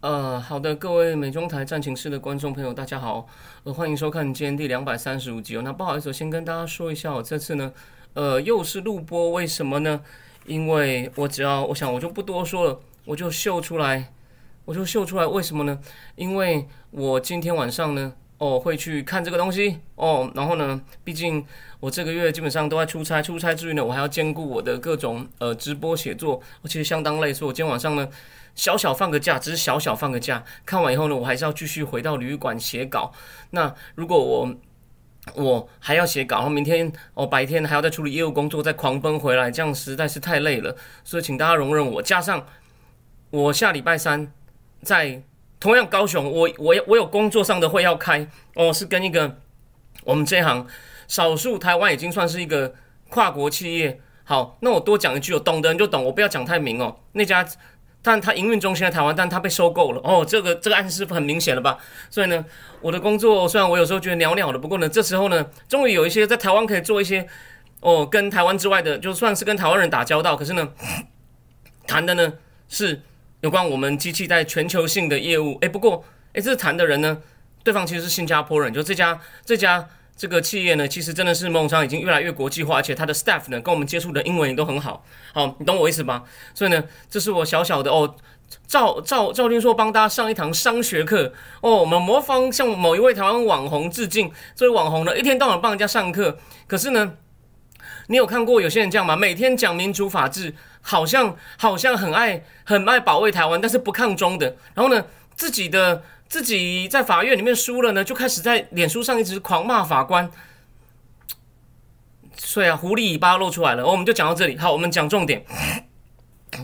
呃，好的，各位美中台战情室的观众朋友，大家好，呃，欢迎收看今天第两百三十五集哦。那不好意思，我先跟大家说一下，我这次呢，呃，又是录播，为什么呢？因为我只要，我想我就不多说了，我就秀出来，我就秀出来，为什么呢？因为我今天晚上呢，哦，会去看这个东西哦，然后呢，毕竟我这个月基本上都在出差，出差之余呢，我还要兼顾我的各种呃直播写作，我其实相当累，所以我今天晚上呢。小小放个假，只是小小放个假。看完以后呢，我还是要继续回到旅馆写稿。那如果我我还要写稿，然后明天哦白天还要再处理业务工作，再狂奔回来，这样实在是太累了。所以请大家容忍我。加上我下礼拜三在同样高雄，我我我有工作上的会要开哦，是跟一个我们这行少数台湾已经算是一个跨国企业。好，那我多讲一句，懂的人就懂，我不要讲太明哦。那家。但它营运中心在台湾，但它被收购了哦，这个这个暗示很明显了吧？所以呢，我的工作虽然我有时候觉得袅袅的，不过呢，这时候呢，终于有一些在台湾可以做一些哦，跟台湾之外的，就算是跟台湾人打交道，可是呢，谈的呢是有关我们机器在全球性的业务。哎，不过哎，这谈的人呢，对方其实是新加坡人，就这家这家。这个企业呢，其实真的是梦商已经越来越国际化，而且他的 staff 呢，跟我们接触的英文也都很好。好，你懂我意思吧？所以呢，这是我小小的哦，赵赵赵军说帮大家上一堂商学课哦，我们模仿向某一位台湾网红致敬。这位网红呢，一天到晚帮人家上课，可是呢，你有看过有些人这样吗？每天讲民主法治，好像好像很爱很爱保卫台湾，但是不抗中的，然后呢，自己的。自己在法院里面输了呢，就开始在脸书上一直狂骂法官，所以啊，狐狸尾巴露出来了。我们就讲到这里，好，我们讲重点。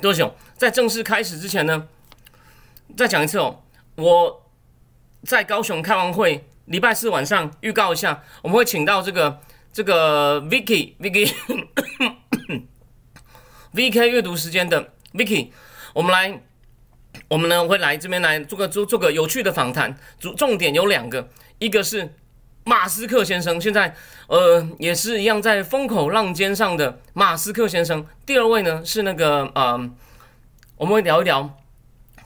多久？在正式开始之前呢，再讲一次哦。我在高雄开完会，礼拜四晚上预告一下，我们会请到这个这个 Vicky Vicky VK 阅读时间的 Vicky，我们来。我们呢会来这边来做个做做个有趣的访谈，主重点有两个，一个是马斯克先生，现在呃也是一样在风口浪尖上的马斯克先生。第二位呢是那个呃，我们会聊一聊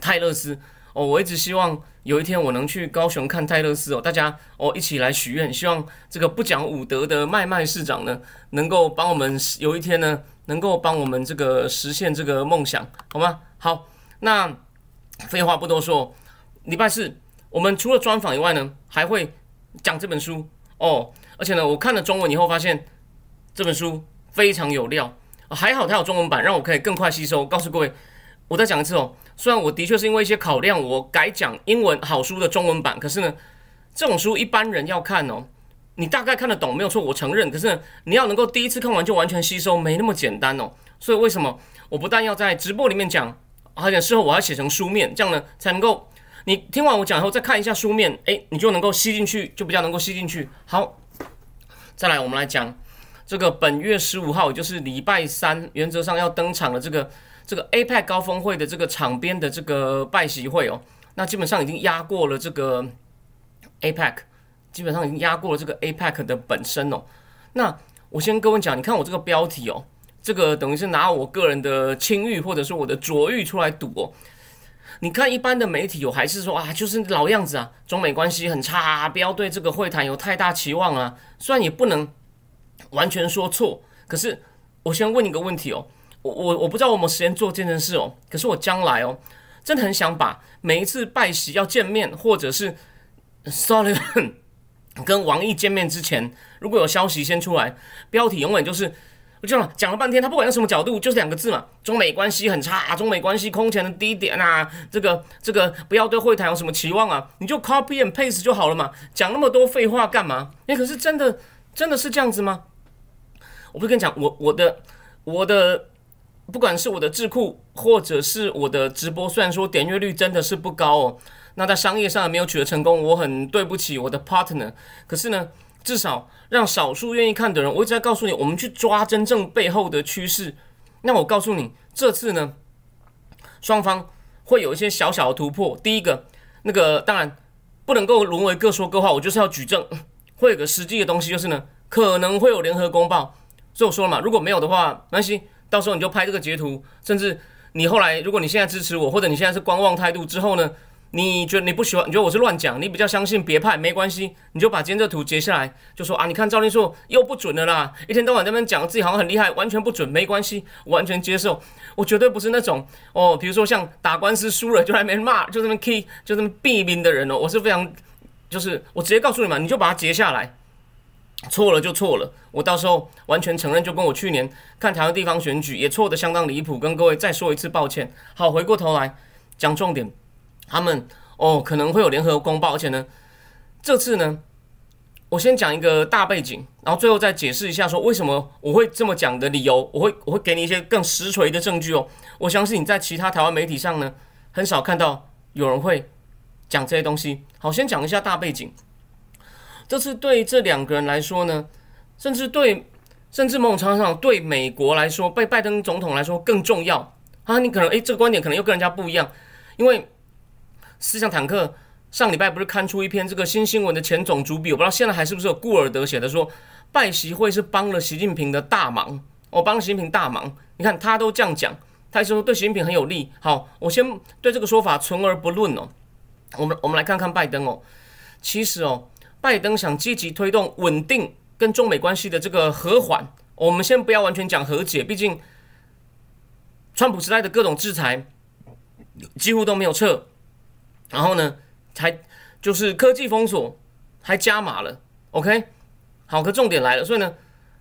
泰勒斯哦。我一直希望有一天我能去高雄看泰勒斯哦，大家哦一起来许愿，希望这个不讲武德的麦麦市长呢能够帮我们有一天呢能够帮我们这个实现这个梦想，好吗？好，那。废话不多说，礼拜四我们除了专访以外呢，还会讲这本书哦。而且呢，我看了中文以后发现这本书非常有料，还好它有中文版，让我可以更快吸收。告诉各位，我再讲一次哦。虽然我的确是因为一些考量，我改讲英文好书的中文版，可是呢，这种书一般人要看哦，你大概看得懂没有错，我承认。可是你要能够第一次看完就完全吸收，没那么简单哦。所以为什么我不但要在直播里面讲？而且事后我要写成书面，这样呢才能够，你听完我讲以后再看一下书面，哎，你就能够吸进去，就比较能够吸进去。好，再来我们来讲这个本月十五号，就是礼拜三，原则上要登场的这个这个 APEC 高峰会的这个场边的这个拜习会哦，那基本上已经压过了这个 APEC，基本上已经压过了这个 APEC 的本身哦。那我先跟各位讲，你看我这个标题哦。这个等于是拿我个人的清誉或者说我的卓誉出来赌哦。你看一般的媒体有还是说啊，就是老样子啊，中美关系很差，不要对这个会谈有太大期望啊。虽然也不能完全说错，可是我先问你个问题哦，我我我不知道我们时间做这件事哦，可是我将来哦，真的很想把每一次拜喜要见面，或者是 sorry 跟王毅见面之前，如果有消息先出来，标题永远就是。我就讲了半天，他不管用什么角度，就是两个字嘛，中美关系很差，中美关系空前的低点啊，这个这个不要对会谈有什么期望啊，你就 copy and paste 就好了嘛，讲那么多废话干嘛？哎，可是真的真的是这样子吗？我不是跟你讲，我我的我的不管是我的智库或者是我的直播，虽然说点阅率真的是不高哦，那在商业上也没有取得成功，我很对不起我的 partner。可是呢，至少让少数愿意看的人，我一直在告诉你，我们去抓真正背后的趋势。那我告诉你，这次呢，双方会有一些小小的突破。第一个，那个当然不能够沦为各说各话，我就是要举证，会有个实际的东西，就是呢，可能会有联合公报。所以我说了嘛，如果没有的话，没关系，到时候你就拍这个截图，甚至你后来如果你现在支持我，或者你现在是观望态度之后呢？你觉得你不喜欢？你觉得我是乱讲？你比较相信别派？没关系，你就把今天这图截下来，就说啊，你看赵立硕又不准了啦！一天到晚在那边讲自己好像很厉害，完全不准，没关系，完全接受。我绝对不是那种哦，比如说像打官司输了就在那边骂，就那么 key，就那么毙命的人哦。我是非常，就是我直接告诉你们，你就把它截下来，错了就错了。我到时候完全承认，就跟我去年看台湾地方选举也错的相当离谱，跟各位再说一次抱歉。好，回过头来讲重点。他们哦可能会有联合公报，而且呢，这次呢，我先讲一个大背景，然后最后再解释一下说为什么我会这么讲的理由，我会我会给你一些更实锤的证据哦。我相信你在其他台湾媒体上呢，很少看到有人会讲这些东西。好，先讲一下大背景。这次对这两个人来说呢，甚至对甚至某种程度上对美国来说，被拜登总统来说更重要啊。你可能诶，这个观点可能又跟人家不一样，因为。思想坦克上礼拜不是刊出一篇这个新新闻的前总主笔，我不知道现在还是不是有顾尔德写的，说拜习会是帮了习近平的大忙，我帮习近平大忙。你看他都这样讲，他说对习近平很有利。好，我先对这个说法存而不论哦。我们我们来看看拜登哦，其实哦，拜登想积极推动稳定跟中美关系的这个和缓。我们先不要完全讲和解，毕竟川普时代的各种制裁几乎都没有撤。然后呢，还就是科技封锁还加码了，OK，好，可重点来了，所以呢，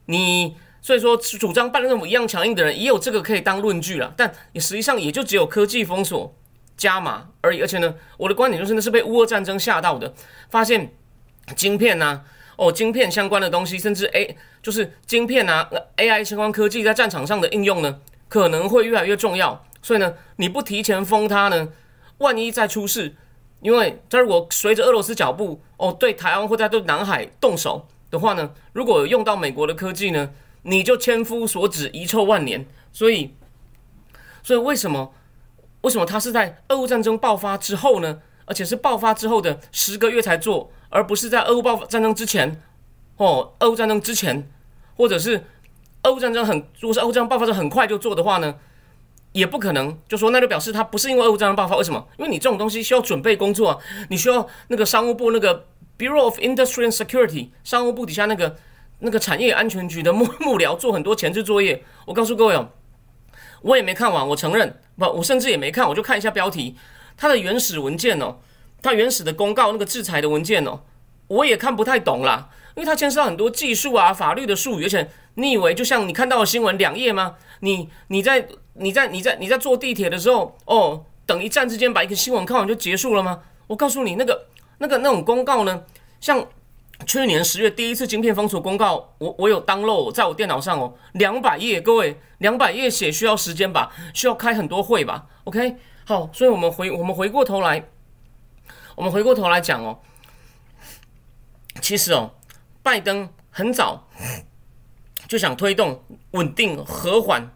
你所以说主张办政府一样强硬的人，也有这个可以当论据了，但你实际上也就只有科技封锁加码而已，而且呢，我的观点就是那是被乌俄战争吓到的，发现晶片呐，哦，晶片相关的东西，甚至 A 就是晶片呐，AI 相关科技在战场上的应用呢，可能会越来越重要，所以呢，你不提前封它呢？万一再出事，因为他如果随着俄罗斯脚步哦，对台湾或者对南海动手的话呢，如果用到美国的科技呢，你就千夫所指，遗臭万年。所以，所以为什么为什么他是在俄乌战争爆发之后呢？而且是爆发之后的十个月才做，而不是在俄乌爆发战争之前哦，俄乌战争之前，或者是俄乌战争很，如果是俄乌战争爆发的很快就做的话呢？也不可能，就说那就表示他不是因为俄乌战争爆发，为什么？因为你这种东西需要准备工作，你需要那个商务部那个 Bureau of Industry and Security 商务部底下那个那个产业安全局的幕幕僚做很多前置作业。我告诉各位哦，我也没看完，我承认不，我甚至也没看，我就看一下标题，它的原始文件哦，它原始的公告那个制裁的文件哦，我也看不太懂啦，因为它牵涉到很多技术啊、法律的术语，而且你以为就像你看到的新闻两页吗？你你在。你在你在你在坐地铁的时候，哦，等一站之间把一个新闻看完就结束了吗？我告诉你，那个那个那种公告呢，像去年十月第一次晶片封锁公告，我我有 download 在我电脑上哦，两百页，各位两百页写需要时间吧，需要开很多会吧？OK，好，所以我们回我们回过头来，我们回过头来讲哦，其实哦，拜登很早就想推动稳定和缓。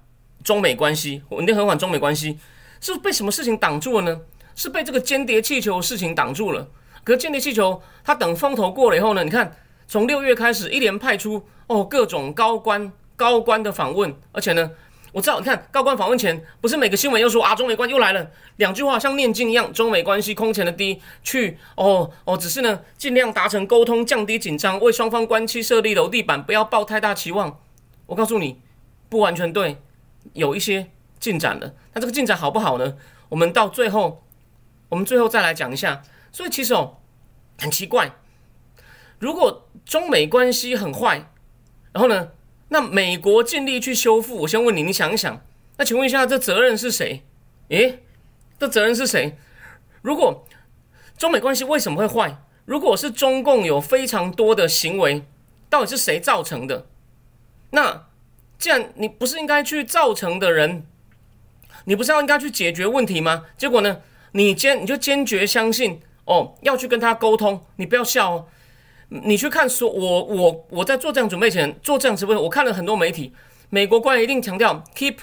中美关系稳定和缓，中美关系是被什么事情挡住了呢？是被这个间谍气球事情挡住了。可间谍气球，它等风头过了以后呢？你看，从六月开始一连派出哦各种高官高官的访问，而且呢，我知道你看高官访问前，不是每个新闻又说啊中美关又来了两句话，像念经一样，中美关系空前的低，去哦哦，只是呢尽量达成沟通，降低紧张，为双方关系设立楼地板，不要抱太大期望。我告诉你，不完全对。有一些进展了，那这个进展好不好呢？我们到最后，我们最后再来讲一下。所以其实哦，很奇怪，如果中美关系很坏，然后呢，那美国尽力去修复。我先问你，你想一想，那请问一下，这责任是谁？诶，这责任是谁？如果中美关系为什么会坏？如果是中共有非常多的行为，到底是谁造成的？那？既然你不是应该去造成的人，你不是要应该去解决问题吗？结果呢，你坚你就坚决相信哦，要去跟他沟通，你不要笑哦。你去看说，我我我在做这样准备前做这样直播，我看了很多媒体，美国官员一定强调 keep，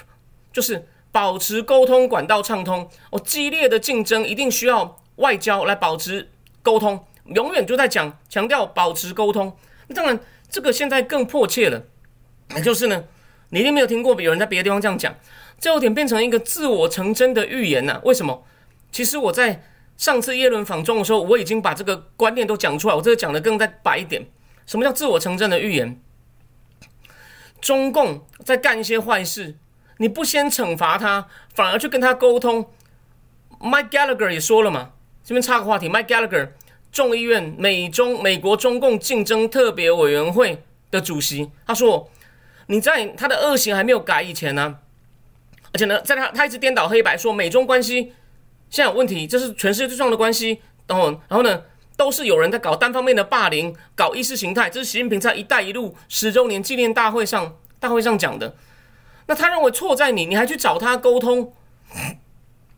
就是保持沟通管道畅通。哦，激烈的竞争一定需要外交来保持沟通，永远就在讲强调保持沟通。当然，这个现在更迫切了，就是呢，你一定没有听过有人在别的地方这样讲，这有点变成一个自我成真的预言呐。为什么？其实我在。上次耶伦访中的时候，我已经把这个观念都讲出来。我这个讲的更再白一点，什么叫自我成真的预言？中共在干一些坏事，你不先惩罚他，反而去跟他沟通。Mike Gallagher 也说了嘛，这边插个话题，Mike Gallagher 众议院美中美国中共竞争特别委员会的主席，他说，你在他的恶行还没有改以前呢，而且呢，在他他一直颠倒黑白，说美中关系。现在有问题，这是全世界最重要的关系。然哦，然后呢，都是有人在搞单方面的霸凌，搞意识形态。这是习近平在“一带一路”十周年纪念大会上大会上讲的。那他认为错在你，你还去找他沟通，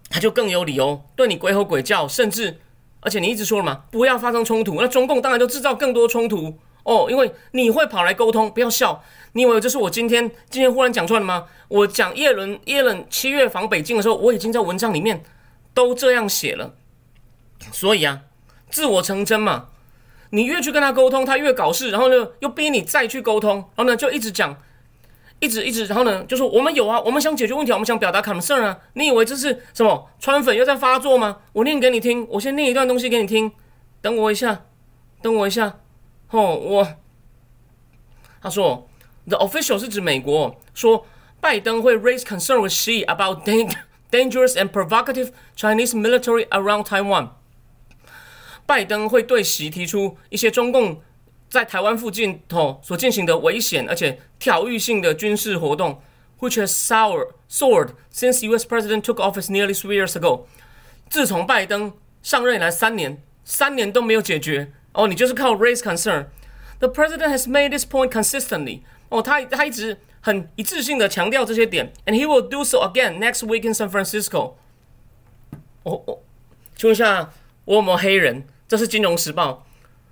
他就更有理由对你鬼吼鬼叫，甚至而且你一直说了嘛，不要发生冲突。那中共当然就制造更多冲突哦，因为你会跑来沟通。不要笑，你以为这是我今天今天忽然讲出来的吗？我讲叶伦叶伦七月访北京的时候，我已经在文章里面。都这样写了，所以啊，自我成真嘛。你越去跟他沟通，他越搞事，然后呢，又逼你再去沟通，然后呢，就一直讲，一直一直，然后呢，就说我们有啊，我们想解决问题，我们想表达 concern 啊。你以为这是什么川粉又在发作吗？我念给你听，我先念一段东西给你听，等我一下，等我一下。哦，我他说，the official 是指美国说拜登会 raise concern with Xi about danger。Dangerous and provocative Chinese military around Taiwan。拜登会对习提出一些中共在台湾附近哦所进行的危险而且挑衅性的军事活动，which has sour soared since U.S. President took office nearly three years ago。自从拜登上任以来三年，三年都没有解决哦，你就是靠 raise concern。The president has made this point consistently。哦，他他一直。 很一致性的强调这些点，and he will do so again next week in San Francisco。哦哦，请问一下，我有没有黑人？这是《金融时报》。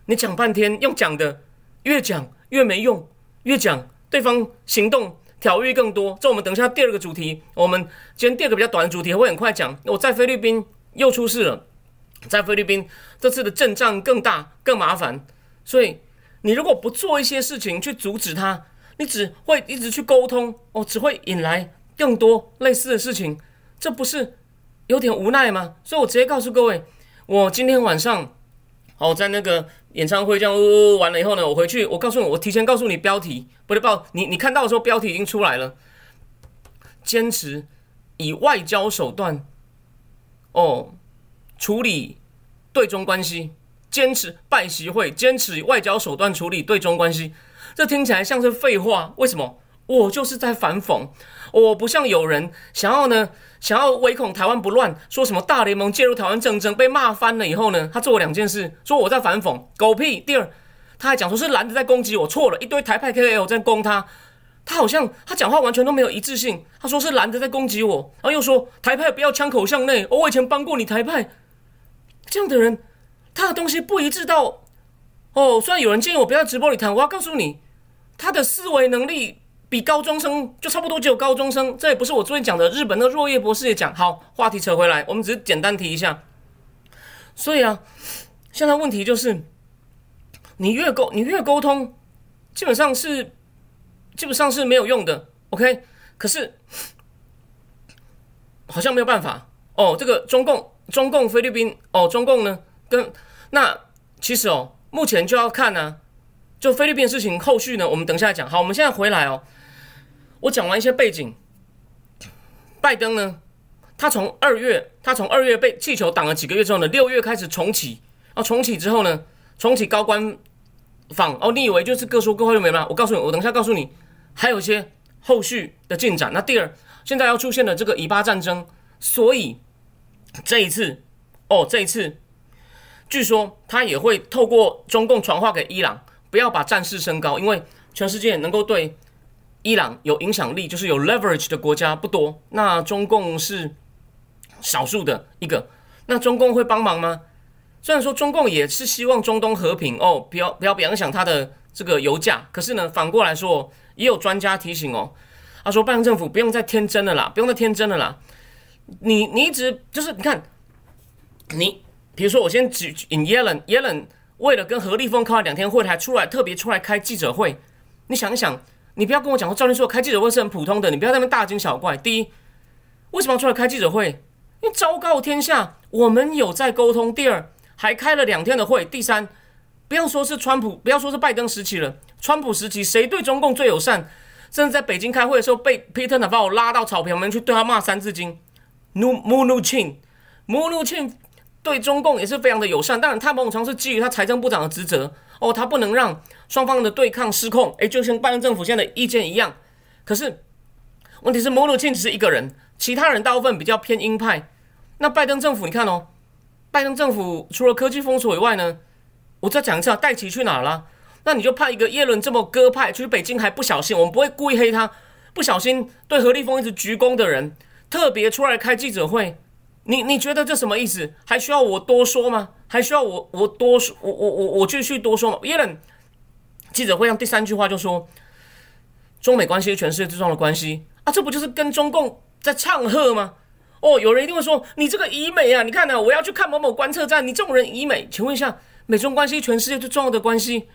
你讲半天，用讲的，越讲越没用，越讲对方行动挑衅更多。这我们等一下第二个主题，我们今天第二个比较短的主题会很快讲。我在菲律宾又出事了，在菲律宾这次的阵仗更大更麻烦，所以你如果不做一些事情去阻止他。你只会一直去沟通哦，只会引来更多类似的事情，这不是有点无奈吗？所以我直接告诉各位，我今天晚上哦，在那个演唱会这样呜呜完了以后呢，我回去，我告诉你，我提前告诉你标题，不是报你，你看到的时候标题已经出来了，坚持以外交手段哦处理对中关系，坚持拜习会，坚持以外交手段处理对中关系。这听起来像是废话，为什么？我就是在反讽，我不像有人想要呢，想要唯恐台湾不乱，说什么大联盟介入台湾政争，被骂翻了以后呢，他做了两件事，说我在反讽，狗屁。第二，他还讲说是蓝的在攻击我，错了，一堆台派 K L 在攻他，他好像他讲话完全都没有一致性，他说是蓝的在攻击我，然后又说台派不要枪口向内，我以前帮过你台派，这样的人，他的东西不一致到，哦，虽然有人建议我不要直播里谈，我要告诉你。他的思维能力比高中生就差不多，只有高中生。这也不是我昨天讲的，日本的若叶博士也讲。好，话题扯回来，我们只是简单提一下。所以啊，现在问题就是，你越沟你越沟通，基本上是基本上是没有用的。OK，可是好像没有办法哦。这个中共中共菲律宾哦，中共呢跟那其实哦，目前就要看呢。就菲律宾的事情，后续呢，我们等一下讲。好，我们现在回来哦。我讲完一些背景，拜登呢，他从二月，他从二月被气球挡了几个月之后呢，六月开始重启。哦，重启之后呢，重启高官访。哦，你以为就是各说各话就没了？我告诉你，我等一下告诉你，还有一些后续的进展。那第二，现在要出现了这个以巴战争，所以这一次，哦，这一次，据说他也会透过中共传话给伊朗。不要把战事升高，因为全世界能够对伊朗有影响力，就是有 leverage 的国家不多。那中共是少数的一个。那中共会帮忙吗？虽然说中共也是希望中东和平哦，不要不要影响它的这个油价，可是呢，反过来说，也有专家提醒哦，他说拜登政府不用再天真了啦，不用再天真了啦。你你一直就是你看，你比如说我先举引耶伦，耶伦为了跟何立峰开了两天会，还出来特别出来开记者会。你想一想，你不要跟我讲说赵天硕开记者会是很普通的，你不要在那边大惊小怪。第一，为什么要出来开记者会？因为昭告天下，我们有在沟通。第二，还开了两天的会。第三，不要说是川普，不要说是拜登时期了，川普时期谁对中共最友善？甚至在北京开会的时候，被 Peter 呢把我拉到草坪旁边去，对他骂三字经。努穆努钦，穆努钦对中共也是非常的友善。当然，他某种程度是基于他财政部长的职责哦，他不能让双方的对抗失控。诶，就像拜登政府现在的意见一样。可是问题是，穆努钦只是一个人。其他人大部分比较偏鹰派，那拜登政府你看哦，拜登政府除了科技封锁以外呢，我再讲一次啊，戴奇去哪了？那你就派一个耶伦这么鸽派去北京，还不小心，我们不会故意黑他，不小心对何立峰一直鞠躬的人，特别出来开记者会，你你觉得这什么意思？还需要我多说吗？还需要我我多说我我我我继续多说吗？耶伦记者会上第三句话就说，中美关系是全世界最重要的关系啊，这不就是跟中共？在唱和吗？哦，有人一定会说你这个以美啊！你看呢，我要去看某某观测站，你这种人以美，请问一下，美中关系全世界最重要的关系，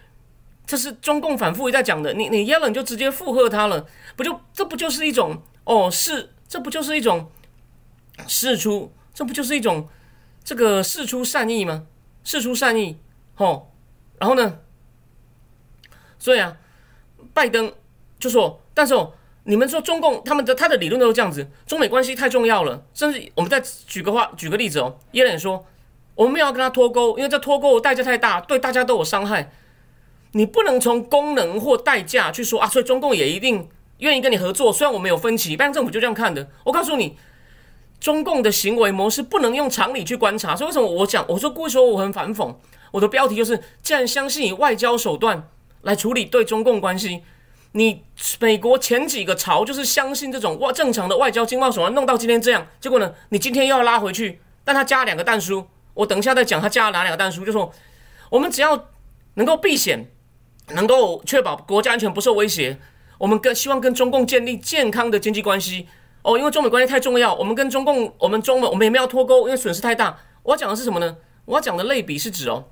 这是中共反复一再讲的。你你耶伦就直接附和他了，不就这不就是一种哦是这不就是一种事出这不就是一种这个事出善意吗？事出善意，哦，然后呢？所以啊，拜登就说，但是哦。你们说中共他们的他的理论都是这样子，中美关系太重要了，甚至我们再举个话举个例子哦，耶伦说我们没有跟他脱钩，因为这脱钩代价太大，对大家都有伤害。你不能从功能或代价去说啊，所以中共也一定愿意跟你合作，虽然我们有分歧，拜登政府就这样看的。我告诉你，中共的行为模式不能用常理去观察，所以为什么我讲我说故意说我很反讽，我的标题就是既然相信以外交手段来处理对中共关系。你美国前几个朝就是相信这种外正常的外交经贸手段，弄到今天这样，结果呢，你今天又要拉回去，但他加两个弹书，我等一下再讲他加了哪两个弹书，就说我们只要能够避险，能够确保国家安全不受威胁，我们跟希望跟中共建立健康的经济关系哦，因为中美关系太重要，我们跟中共，我们中美我们也没有脱钩，因为损失太大。我要讲的是什么呢？我要讲的类比是指哦，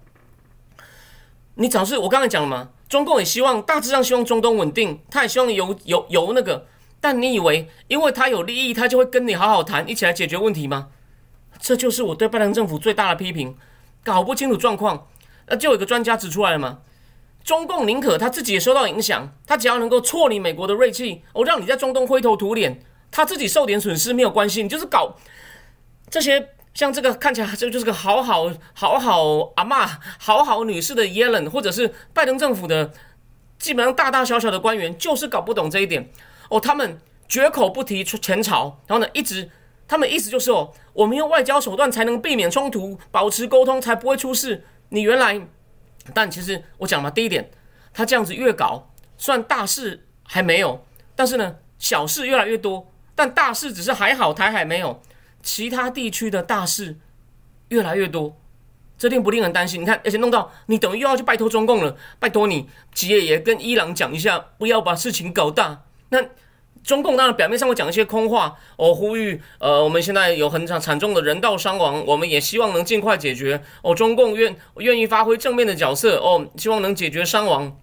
你早是我刚才讲了吗？中共也希望大致上希望中东稳定，他也希望有有有那个，但你以为因为他有利益，他就会跟你好好谈，一起来解决问题吗？这就是我对拜登政府最大的批评，搞不清楚状况。那就有一个专家指出来了嘛，中共宁可他自己也受到影响，他只要能够挫你美国的锐气，我让你在中东灰头土脸，他自己受点损失没有关系，你就是搞这些。像这个看起来这就是个好好好好阿妈好好女士的耶伦，或者是拜登政府的基本上大大小小的官员，就是搞不懂这一点哦。他们绝口不提前朝，然后呢，一直他们意思就是哦，我们用外交手段才能避免冲突，保持沟通才不会出事。你原来，但其实我讲嘛，第一点，他这样子越搞，算大事还没有，但是呢，小事越来越多，但大事只是还好，台海没有。其他地区的大事越来越多，这令不令人担心？你看，而且弄到你等于又要去拜托中共了，拜托你企业也跟伊朗讲一下，不要把事情搞大。那中共当然表面上会讲一些空话，哦，呼吁呃，我们现在有很惨惨重的人道伤亡，我们也希望能尽快解决。哦，中共愿愿意发挥正面的角色，哦，希望能解决伤亡。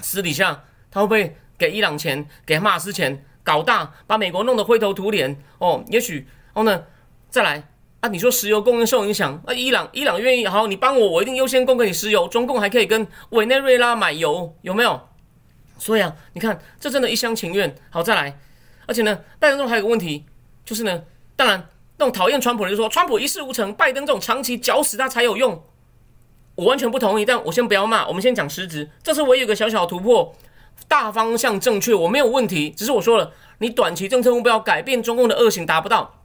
私底下他会不会给伊朗钱，给哈马斯钱，搞大，把美国弄得灰头土脸？哦，也许，然后呢？再来啊！你说石油供应受影响，那伊朗伊朗愿意好，你帮我，我一定优先供给你石油。中共还可以跟委内瑞拉买油，有没有？所以啊，你看这真的一厢情愿。好，再来，而且呢，拜登中还有个问题，就是呢，当然那种讨厌川普的就说川普一事无成，拜登这种长期搅死他才有用。我完全不同意，但我先不要骂，我们先讲实质。这次我有个小小的突破，大方向正确，我没有问题。只是我说了，你短期政策目标改变中共的恶行达不到。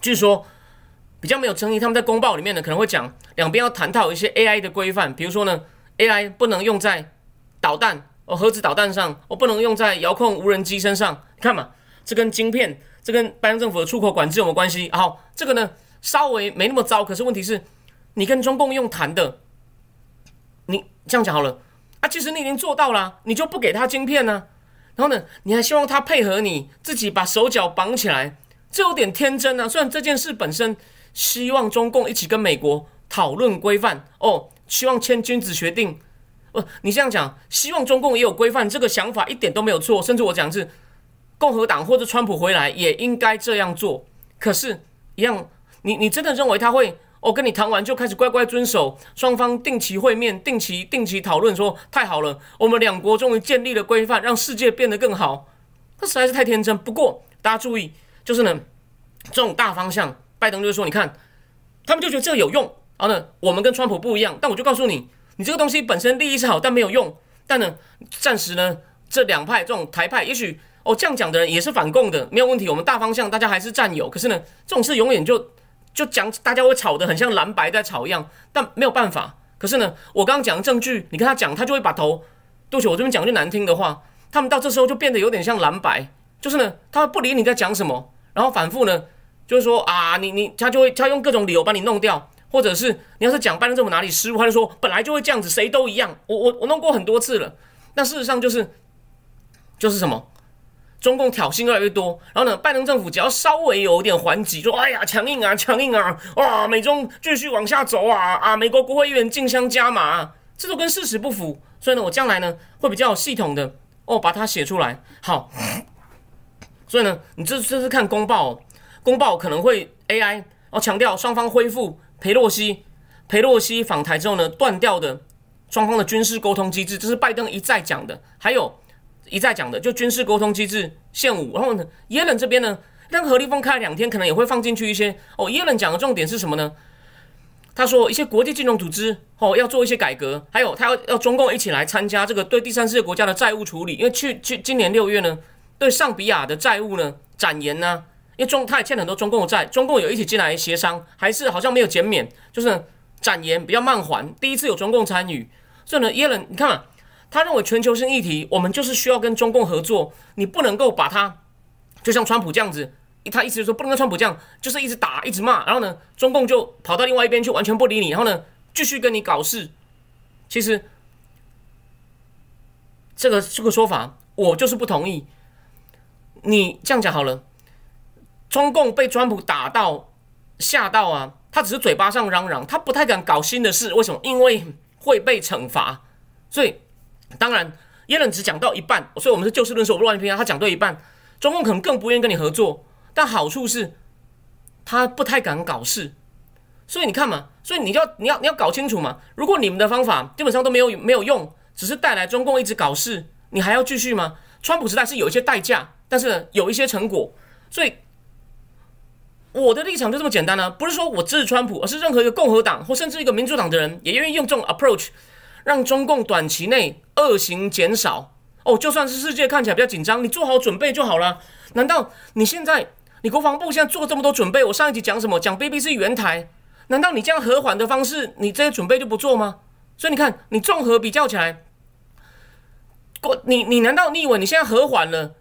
据说比较没有争议，他们在公报里面呢可能会讲两边要谈到一些 AI 的规范，比如说呢，AI 不能用在导弹哦核子导弹上，哦不能用在遥控无人机身上。你看嘛，这跟晶片，这跟拜登政府的出口管制有没有关系？好，这个呢稍微没那么糟，可是问题是你跟中共用谈的，你这样讲好了啊，其实你已经做到了，你就不给他晶片呢？然后呢，你还希望他配合你自己把手脚绑起来，这有点天真啊。虽然这件事本身希望中共一起跟美国讨论规范哦，希望签君子协定。呃，你这样讲，希望中共也有规范，这个想法一点都没有错。甚至我讲是共和党或者川普回来也应该这样做。可是，一样，你你真的认为他会？我跟你谈完就开始乖乖遵守，双方定期会面，定期定期讨论，说太好了，我们两国终于建立了规范，让世界变得更好。这实在是太天真。不过大家注意，就是呢，这种大方向，拜登就是说，你看，他们就觉得这个有用。然后呢，我们跟川普不一样，但我就告诉你，你这个东西本身利益是好，但没有用。但呢，暂时呢，这两派这种台派，也许哦这样讲的人也是反共的，没有问题。我们大方向大家还是战友。可是呢，这种事永远就。就讲大家会吵得很像蓝白在吵一样，但没有办法。可是呢，我刚刚讲的证据，你跟他讲，他就会把头。对不起，我这边讲句难听的话，他们到这时候就变得有点像蓝白，就是呢，他不理你在讲什么，然后反复呢，就是说啊，你你他就会他用各种理由把你弄掉，或者是你要是讲拜登政府哪里失误，他就说本来就会这样子，谁都一样。我我我弄过很多次了，但事实上就是就是什么？中共挑衅越来越多，然后呢，拜登政府只要稍微有点还击，说哎呀强硬啊强硬啊，哇，美中继续往下走啊啊，美国国会议员竞相加码，这都跟事实不符，所以呢，我将来呢会比较系统的哦把它写出来。好，所以呢，你这这是看公报，公报可能会 AI 哦强调双方恢复裴洛西裴洛西访台之后呢断掉的双方的军事沟通机制，这是拜登一再讲的，还有。一再讲的就军事沟通机制现武，然后呢，耶伦这边呢，让何立峰开了两天，可能也会放进去一些哦。耶伦讲的重点是什么呢？他说一些国际金融组织哦要做一些改革，还有他要要中共一起来参加这个对第三世界国家的债务处理，因为去去今年六月呢，对上比亚的债务呢展延呢，因为中他也欠很多中共的债，中共有一起进来协商，还是好像没有减免，就是展延比较慢还，第一次有中共参与，所以呢，耶伦你看。他认为全球性议题，我们就是需要跟中共合作。你不能够把他就像川普这样子，他意思就是说不能跟川普这样，就是一直打一直骂，然后呢，中共就跑到另外一边去，完全不理你，然后呢，继续跟你搞事。其实这个这个说法，我就是不同意。你这样讲好了，中共被川普打到吓到啊，他只是嘴巴上嚷嚷，他不太敢搞新的事。为什么？因为会被惩罚，所以。当然，耶伦只讲到一半，所以我们是就事论事，我不乱评啊。他讲对一半，中共可能更不愿意跟你合作。但好处是，他不太敢搞事。所以你看嘛，所以你要你要你要搞清楚嘛。如果你们的方法基本上都没有没有用，只是带来中共一直搞事，你还要继续吗？川普时代是有一些代价，但是有一些成果。所以我的立场就这么简单呢，不是说我支持川普，而是任何一个共和党或甚至一个民主党的人也愿意用这种 approach。让中共短期内恶行减少哦，就算是世界看起来比较紧张，你做好准备就好了。难道你现在你国防部现在做这么多准备？我上一集讲什么？讲 BBC 原台？难道你这样和缓的方式，你这些准备就不做吗？所以你看，你综合比较起来，国你你难道你以为你现在和缓了？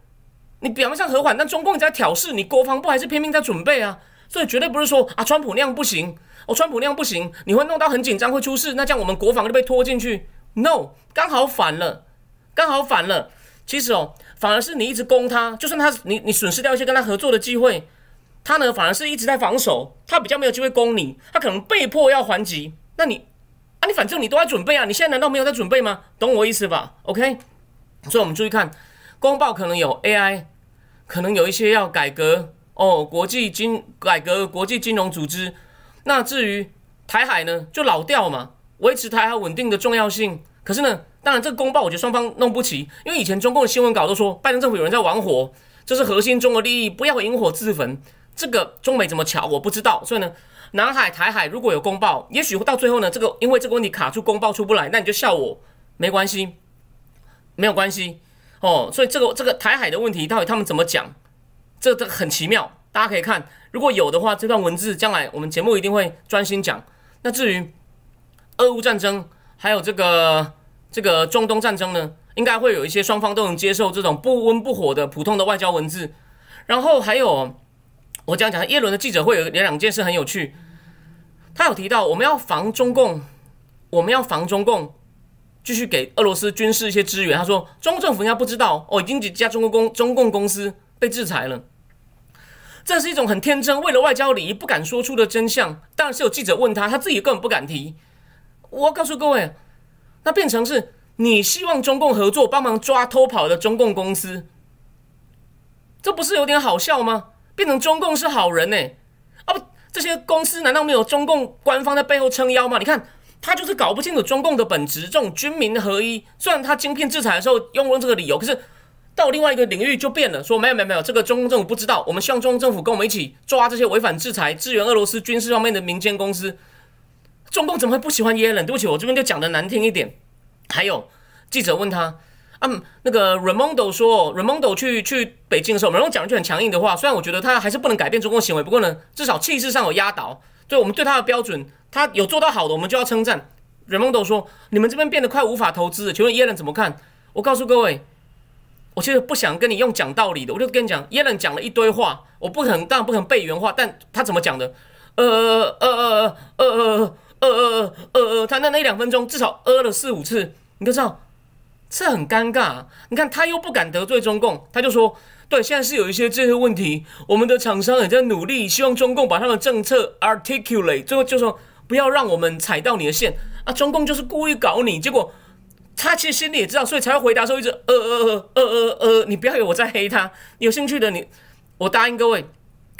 你表面上和缓，但中共你在挑事，你国防部还是拼命在准备啊。所以绝对不是说啊，川普那样不行。哦，川普那样不行，你会弄到很紧张，会出事。那这样我们国防就被拖进去。No，刚好反了，刚好反了。其实哦，反而是你一直攻他，就算他你你损失掉一些跟他合作的机会，他呢反而是一直在防守，他比较没有机会攻你，他可能被迫要还击。那你啊，你反正你都在准备啊，你现在难道没有在准备吗？懂我意思吧？OK，所以我们注意看，公报可能有 AI，可能有一些要改革哦，国际金改革国际金融组织。那至于台海呢，就老调嘛，维持台海稳定的重要性。可是呢，当然这个公报我觉得双方弄不齐，因为以前中共的新闻稿都说拜登政府有人在玩火，这是核心中国利益，不要引火自焚。这个中美怎么巧，我不知道。所以呢，南海、台海如果有公报，也许到最后呢，这个因为这个问题卡住公报出不来，那你就笑我没关系，没有关系哦。所以这个这个台海的问题到底他们怎么讲，这这很奇妙。大家可以看，如果有的话，这段文字将来我们节目一定会专心讲。那至于俄乌战争，还有这个这个中东战争呢，应该会有一些双方都能接受这种不温不火的普通的外交文字。然后还有我讲讲耶伦的记者会有两件事很有趣，他有提到我们要防中共，我们要防中共继续给俄罗斯军事一些支援。他说，中国政府应该不知道哦，已经几家中国公中共公司被制裁了。这是一种很天真，为了外交礼仪不敢说出的真相。当然是有记者问他，他自己根本不敢提。我告诉各位，那变成是你希望中共合作，帮忙抓偷跑的中共公司，这不是有点好笑吗？变成中共是好人呢？啊不，这些公司难道没有中共官方在背后撑腰吗？你看他就是搞不清楚中共的本质，这种军民合一。虽然他晶片制裁的时候用用这个理由，可是。到另外一个领域就变了，说没有没有没有，这个中共政府不知道，我们希望中共政府跟我们一起抓这些违反制裁、支援俄罗斯军事方面的民间公司。中共怎么会不喜欢耶伦？对不起，我这边就讲的难听一点。还有记者问他，嗯，那个 Ramondo 说，Ramondo 去去北京的时候，Ramondo 讲一句很强硬的话，虽然我觉得他还是不能改变中共行为，不过呢，至少气势上有压倒。对我们对他的标准，他有做到好的，我们就要称赞。Ramondo 说，你们这边变得快无法投资，请问耶伦怎么看？我告诉各位。我其实不想跟你用讲道理的，我就跟你讲，耶伦讲了一堆话，我不可能当然不可能背原话，但他怎么讲的？呃呃呃呃呃呃呃呃呃呃呃，他那那一两分钟至少呃了四五次，你都知道，这很尴尬。你看他又不敢得罪中共，他就说，对，现在是有一些这些问题，我们的厂商也在努力，希望中共把他的政策 articulate，最后就说不要让我们踩到你的线啊，中共就是故意搞你，结果。他其实心里也知道，所以才会回答说一直呃呃呃呃呃呃，你不要以为我在黑他。有兴趣的你，我答应各位，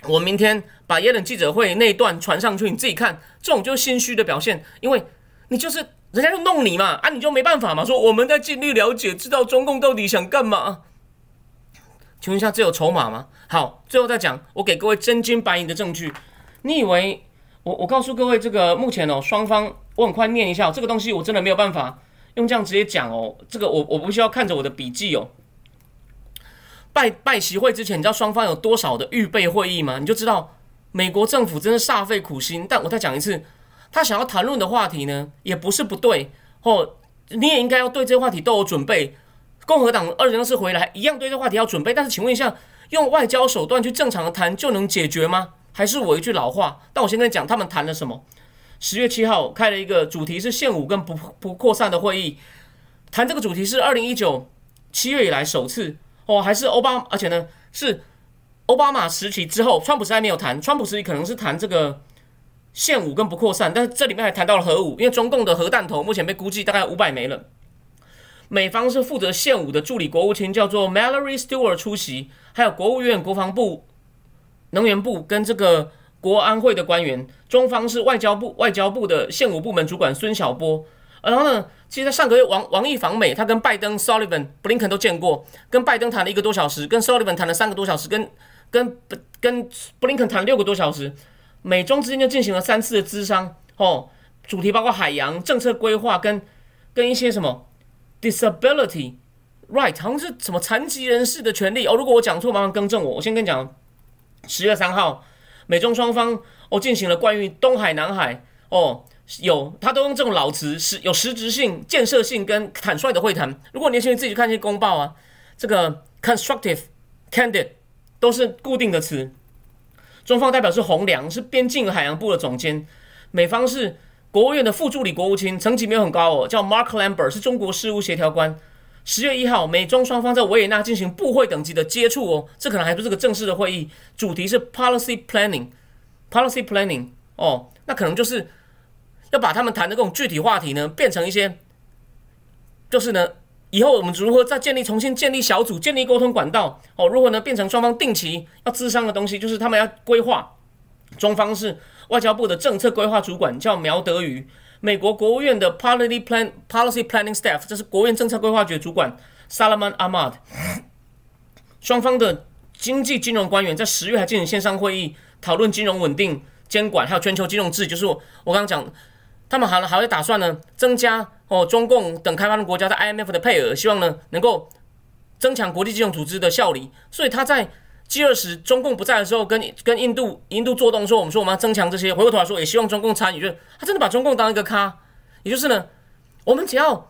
我明天把耶伦记者会那一段传上去，你自己看。这种就是心虚的表现，因为你就是人家就弄你嘛，啊，你就没办法嘛。说我们在尽力了解，知道中共到底想干嘛。请问一下，这有筹码吗？好，最后再讲，我给各位真金白银的证据。你以为我我告诉各位，这个目前哦，双方我很快念一下，这个东西我真的没有办法。用这样直接讲哦，这个我我不需要看着我的笔记哦。拜拜习会之前，你知道双方有多少的预备会议吗？你就知道美国政府真的煞费苦心。但我再讲一次，他想要谈论的话题呢，也不是不对哦。你也应该要对这个话题都有准备。共和党二零二四回来一样对这话题要准备。但是请问一下，用外交手段去正常的谈就能解决吗？还是我一句老话？但我先跟你讲，他们谈了什么？十月七号开了一个主题是限武跟不不扩散的会议，谈这个主题是二零一九七月以来首次哦，还是奥巴，而且呢是奥巴马时期之后，川普时代没有谈，川普时期可能是谈这个现武跟不扩散，但是这里面还谈到了核武，因为中共的核弹头目前被估计大概五百枚了，美方是负责现武的助理国务卿叫做 Mallory Stewart 出席，还有国务院国防部、能源部跟这个。国安会的官员，中方是外交部外交部的现武部门主管孙小波。然后呢，其实在上个月王王毅访美，他跟拜登、Sullivan、布林肯都见过，跟拜登谈了一个多小时，跟 Sullivan 谈了三个多小时，跟跟跟布林肯谈六个多小时。美中之间就进行了三次的咨商，哦，主题包括海洋政策规划，跟跟一些什么 disability right，好像是什么残疾人士的权利哦。如果我讲错，麻烦更正我。我先跟你讲，十月三号。美中双方哦进行了关于东海、南海哦有他都用这种老词，实有实质性、建设性跟坦率的会谈。如果年轻人自己去看一些公报啊，这个 constructive、candid 都是固定的词。中方代表是洪良，是边境海洋部的总监；美方是国务院的副助理国务卿，层级没有很高哦，叫 Mark Lambert，是中国事务协调官。十月一号，美中双方在维也纳进行部会等级的接触哦，这可能还不是个正式的会议，主题是 policy planning，policy planning 哦，那可能就是要把他们谈的这种具体话题呢，变成一些，就是呢，以后我们如何再建立、重新建立小组、建立沟通管道哦，如何呢变成双方定期要咨商的东西，就是他们要规划，中方是外交部的政策规划主管叫苗德宇。美国国务院的 Policy Plan Policy Planning Staff，这是国务院政策规划局主管 Salman Ahmad。双方的经济金融官员在十月还进行线上会议，讨论金融稳定监管，还有全球金融制。就是我我刚刚讲，他们还还会打算呢，增加哦中共等开发中国家在 IMF 的配额，希望呢能够增强国际金融组织的效力。所以他在。G 二十中共不在的时候，跟跟印度印度做动说，我们说我们要增强这些。回过头来说，也希望中共参与，就是他真的把中共当一个咖。也就是呢，我们只要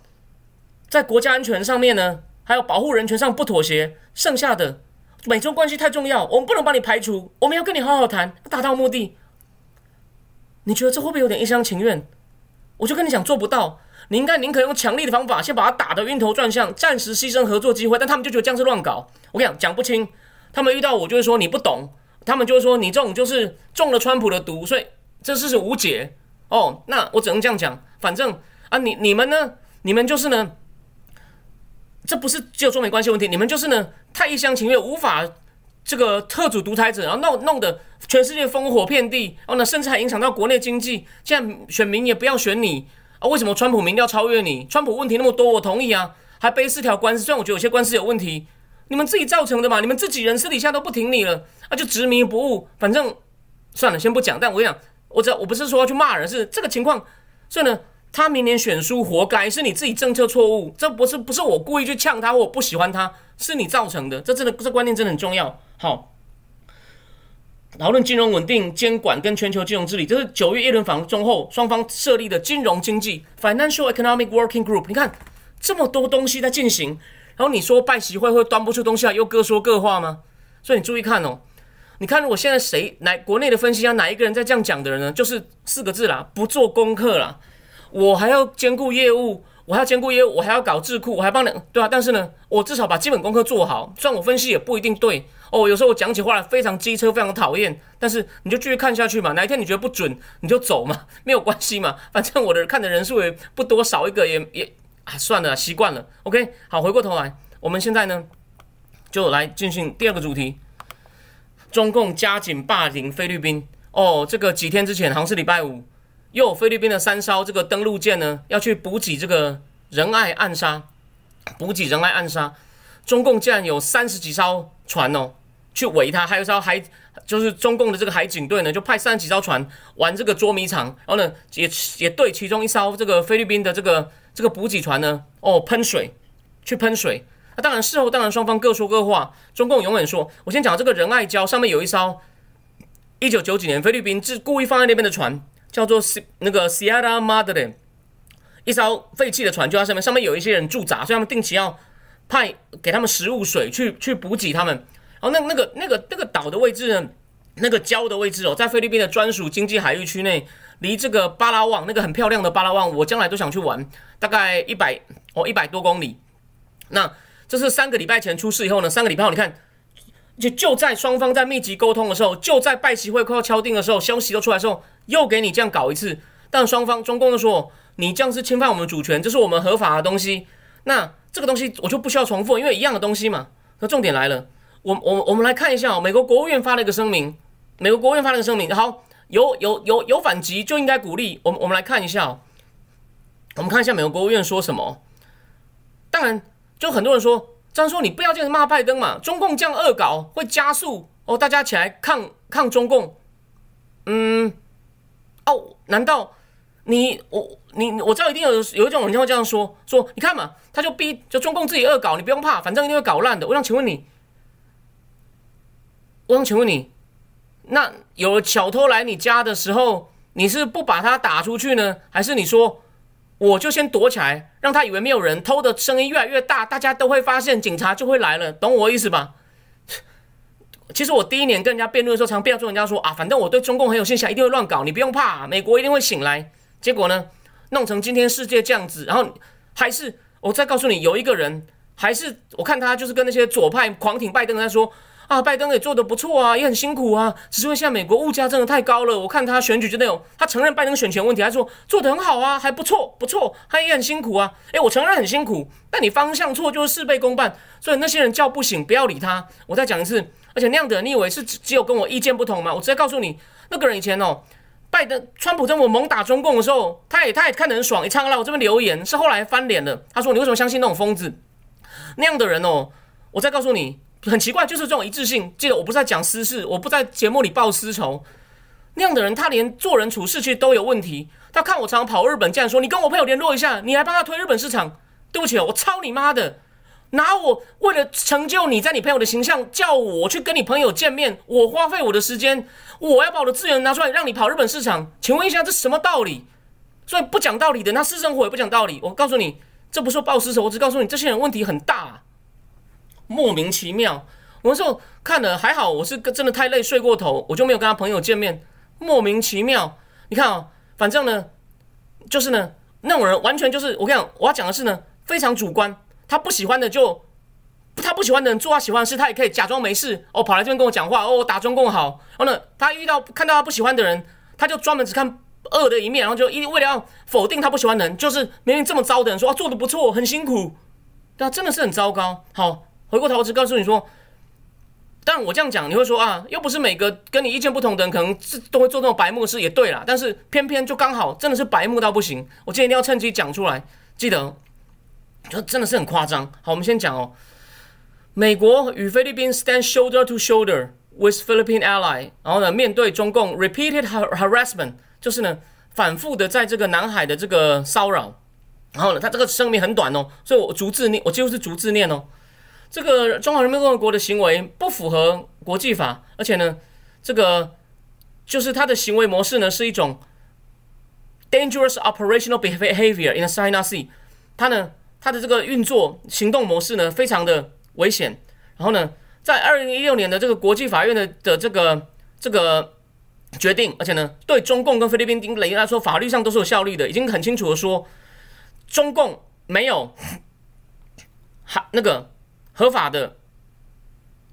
在国家安全上面呢，还有保护人权上不妥协，剩下的美中关系太重要，我们不能把你排除，我们要跟你好好谈，达到目的。你觉得这会不会有点一厢情愿？我就跟你讲，做不到。你应该宁可用强力的方法，先把他打得晕头转向，暂时牺牲合作机会。但他们就觉得这样是乱搞。我跟你讲，讲不清。他们遇到我就会说你不懂，他们就会说你这种就是中了川普的毒，所以这事是无解。哦，那我只能这样讲。反正啊，你你们呢？你们就是呢，这不是只有中美关系问题，你们就是呢太一厢情愿，无法这个特主独裁者，然后弄弄得全世界烽火遍地，然后呢，甚至还影响到国内经济。现在选民也不要选你。啊，为什么川普民调超越你？川普问题那么多，我同意啊，还背四条官司，虽然我觉得有些官司有问题，你们自己造成的嘛，你们自己人私底下都不挺你了，啊，就执迷不悟，反正算了，先不讲。但我讲，我这我不是说要去骂人，是这个情况，所以呢，他明年选输活该，是你自己政策错误，这不是不是我故意去呛他，或我不喜欢他，是你造成的，这真的这观念真的很重要。好。讨论金融稳定监管跟全球金融治理，这是九月一轮访中后双方设立的金融经济 （Financial Economic Working Group）。你看这么多东西在进行，然后你说拜习会会端不出东西来，又各说各话吗？所以你注意看哦，你看如果现在谁哪国内的分析家哪一个人在这样讲的人呢？就是四个字啦，不做功课啦。我还要兼顾业务。我还要兼顾业务，我还要搞智库，我还帮你，对啊。但是呢，我至少把基本功课做好。虽然我分析也不一定对哦，有时候我讲起话来非常机车，非常讨厌。但是你就继续看下去嘛。哪一天你觉得不准，你就走嘛，没有关系嘛。反正我的看的人数也不多，少一个也也啊，算了，习惯了。OK，好，回过头来，我们现在呢就来进行第二个主题：中共加紧霸凌菲律宾。哦，这个几天之前好像是礼拜五。又菲律宾的三艘这个登陆舰呢，要去补给这个仁爱暗杀，补给仁爱暗杀，中共竟然有三十几艘船哦，去围他，还有艘海，就是中共的这个海警队呢，就派三十几艘船玩这个捉迷藏，然后呢，也也对其中一艘这个菲律宾的这个这个补给船呢，哦喷水，去喷水。那当然事后当然双方各说各话，中共永远说，我先讲这个仁爱礁上面有一艘一九九几年菲律宾是故意放在那边的船。叫做那个 Sierra Madre，一艘废弃的船就在上面，上面有一些人驻扎，所以他们定期要派给他们食物、水去去补给他们。然后那那个那个那个岛的位置呢，那个礁的位置哦，在菲律宾的专属经济海域区内，离这个巴拉望那个很漂亮的巴拉望，我将来都想去玩，大概一百哦一百多公里。那这是三个礼拜前出事以后呢，三个礼拜后你看。就就在双方在密集沟通的时候，就在拜习会快要敲定的时候，消息都出来的时候，又给你这样搞一次。但双方中共就说，你这样是侵犯我们主权，这是我们合法的东西。那这个东西我就不需要重复，因为一样的东西嘛。那重点来了，我我我们来看一下哦，美国国务院发了一个声明，美国国务院发了个声明，好，有有有有反击就应该鼓励。我们我们来看一下，我们看一下美国国务院说什么。当然，就很多人说。这样说，你不要这样骂拜登嘛？中共这样恶搞会加速哦，大家起来抗抗中共。嗯，哦，难道你我你我知道一定有有一种人会这样说说，你看嘛，他就逼就中共自己恶搞，你不用怕，反正一定会搞烂的。我想请问你，我想请问你，那有小偷来你家的时候，你是不把他打出去呢，还是你说？我就先躲起来，让他以为没有人，偷的声音越来越大，大家都会发现，警察就会来了，懂我意思吧？其实我第一年跟人家辩论的时候，常辩论人家说啊，反正我对中共很有信心，一定会乱搞，你不用怕，美国一定会醒来。结果呢，弄成今天世界这样子，然后还是我再告诉你，有一个人，还是我看他就是跟那些左派狂挺拜登在说。啊，拜登也做得不错啊，也很辛苦啊，只是因为现在美国物价真的太高了。我看他选举就那种，他承认拜登选前问题，他说做得很好啊，还不错，不错，他也很辛苦啊。诶，我承认很辛苦，但你方向错就是事倍功半，所以那些人叫不醒，不要理他。我再讲一次，而且那样的你以为是只有跟我意见不同吗？我直接告诉你，那个人以前哦，拜登、川普政府猛打中共的时候，他也他也看得很爽，一唱来我这边留言，是后来翻脸了。他说你为什么相信那种疯子？那样的人哦，我再告诉你。很奇怪，就是这种一致性。记得我不是在讲私事，我不在节目里报私仇。那样的人，他连做人处事其实都有问题。他看我常常跑日本，这样说：“你跟我朋友联络一下，你来帮他推日本市场。”对不起，我操你妈的！拿我为了成就你在你朋友的形象，叫我去跟你朋友见面，我花费我的时间，我要把我的资源拿出来让你跑日本市场。请问一下，这什么道理？所以不讲道理的，那私生活也不讲道理。我告诉你，这不是报私仇，我只告诉你，这些人问题很大。莫名其妙，我那时候看了还好，我是真的太累睡过头，我就没有跟他朋友见面。莫名其妙，你看哦，反正呢，就是呢，那种人完全就是我跟你讲，我要讲的是呢，非常主观，他不喜欢的就他不喜欢的人做他喜欢的事，他也可以假装没事哦，跑来这边跟我讲话哦，我打中共好，然后呢，他遇到看到他不喜欢的人，他就专门只看恶的一面，然后就一为了要否定他不喜欢的人，就是明明这么糟的人说啊做的不错，很辛苦，对啊，真的是很糟糕。好，回过头只告诉你说。但我这样讲，你会说啊，又不是每个跟你意见不同的人，可能是都会做这种白目事，也对啦。但是偏偏就刚好，真的是白目到不行。我今天一定要趁机讲出来，记得，就真的是很夸张。好，我们先讲哦，美国与菲律宾 stand shoulder to shoulder with Philippine ally，然后呢，面对中共 repeated harassment，就是呢，反复的在这个南海的这个骚扰。然后呢，他这个声明很短哦，所以我逐字念，我几乎是逐字念哦。这个中华人民共和国的行为不符合国际法，而且呢，这个就是他的行为模式呢是一种 dangerous operational behavior in the China Sea。他呢，他的这个运作行动模式呢非常的危险。然后呢，在二零一六年的这个国际法院的的这个这个决定，而且呢，对中共跟菲律宾丁雷来说，法律上都是有效力的，已经很清楚的说，中共没有还 那个。合法的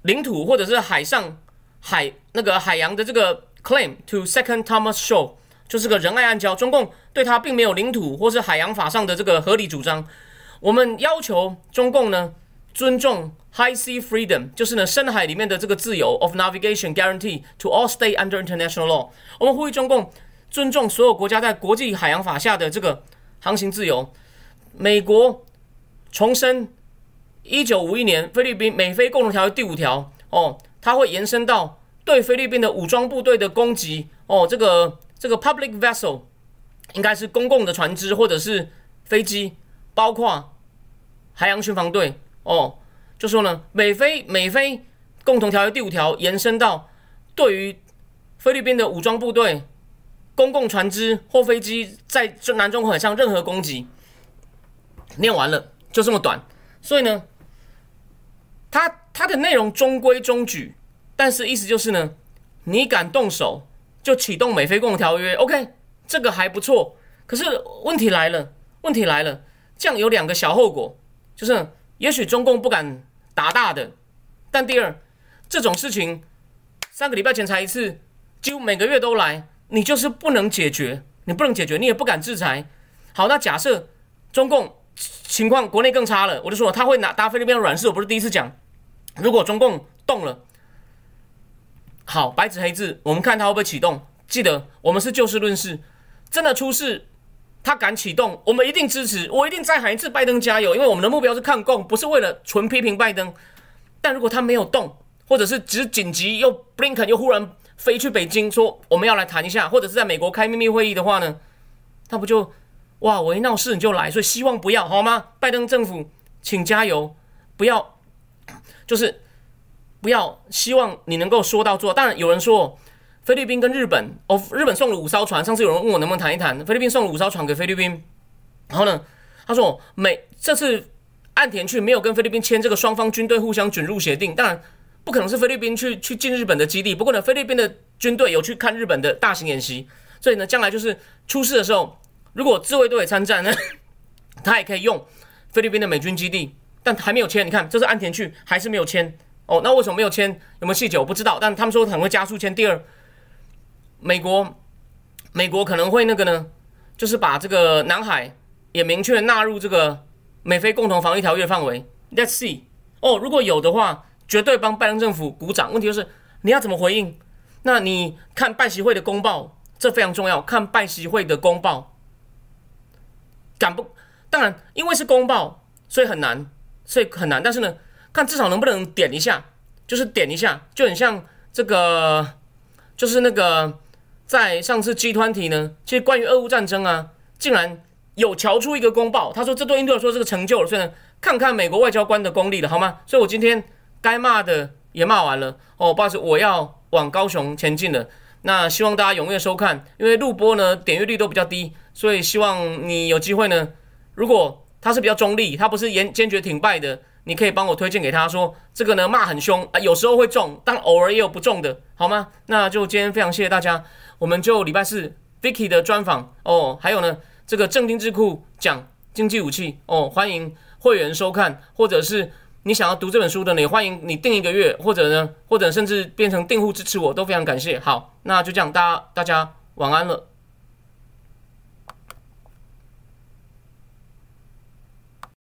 领土或者是海上海那个海洋的这个 claim to second Thomas Show 就是个仁爱暗礁，中共对他并没有领土或是海洋法上的这个合理主张。我们要求中共呢尊重 high sea freedom，就是呢深海里面的这个自由 of navigation guarantee to all state under international law。我们呼吁中共尊重所有国家在国际海洋法下的这个航行自由。美国重申。一九五一年，菲律宾美菲共同条约第五条哦，它会延伸到对菲律宾的武装部队的攻击哦。这个这个 public vessel 应该是公共的船只或者是飞机，包括海洋巡防队哦。就说呢，美菲美菲共同条约第五条延伸到对于菲律宾的武装部队、公共船只或飞机在南中国海上任何攻击。念完了，就这么短，所以呢。它它的内容中规中矩，但是意思就是呢，你敢动手就启动美菲共条约，OK，这个还不错。可是问题来了，问题来了，这样有两个小后果，就是也许中共不敢打大的，但第二，这种事情三个礼拜前才一次，几乎每个月都来，你就是不能解决，你不能解决，你也不敢制裁。好，那假设中共。情况国内更差了，我就说他会拿打菲律宾的软柿，我不是第一次讲。如果中共动了，好，白纸黑字，我们看他会不会启动。记得我们是就事论事，真的出事，他敢启动，我们一定支持，我一定再喊一次拜登加油，因为我们的目标是抗共，不是为了纯批评拜登。但如果他没有动，或者是只紧急又布林肯又忽然飞去北京说我们要来谈一下，或者是在美国开秘密会议的话呢，他不就？哇！我一闹事你就来，所以希望不要好吗？拜登政府，请加油，不要，就是不要。希望你能够说到做。当然，有人说菲律宾跟日本，哦，日本送了五艘船。上次有人问我能不能谈一谈，菲律宾送了五艘船给菲律宾。然后呢，他说美这次岸田去没有跟菲律宾签这个双方军队互相准入协定。当然，不可能是菲律宾去去进日本的基地。不过呢，菲律宾的军队有去看日本的大型演习，所以呢，将来就是出事的时候。如果自卫队参战呢，他也可以用菲律宾的美军基地，但还没有签。你看，这是安田去，还是没有签哦？那为什么没有签？有没有细节？我不知道。但他们说可能会加速签。第二，美国美国可能会那个呢，就是把这个南海也明确纳入这个美菲共同防御条约范围。Let's see 哦，如果有的话，绝对帮拜登政府鼓掌。问题就是你要怎么回应？那你看拜习会的公报，这非常重要。看拜习会的公报。敢不？当然，因为是公报，所以很难，所以很难。但是呢，看至少能不能点一下，就是点一下，就很像这个，就是那个在上次集团体呢，其实关于俄乌战争啊，竟然有瞧出一个公报，他说这对印度来说是个成就了。所以呢，看看美国外交官的功力了，好吗？所以我今天该骂的也骂完了哦，不好意思，我要往高雄前进了。那希望大家踊跃收看，因为录播呢点阅率都比较低，所以希望你有机会呢，如果他是比较中立，他不是严坚决挺败的，你可以帮我推荐给他说这个呢骂很凶啊，有时候会中，但偶尔也有不中的，好吗？那就今天非常谢谢大家，我们就礼拜四 Vicky 的专访哦，还有呢这个正经智库讲经济武器哦，欢迎会员收看，或者是你想要读这本书的你，欢迎你订一个月，或者呢，或者甚至变成订户支持我，都非常感谢。好，那就这样，大家大家晚安了。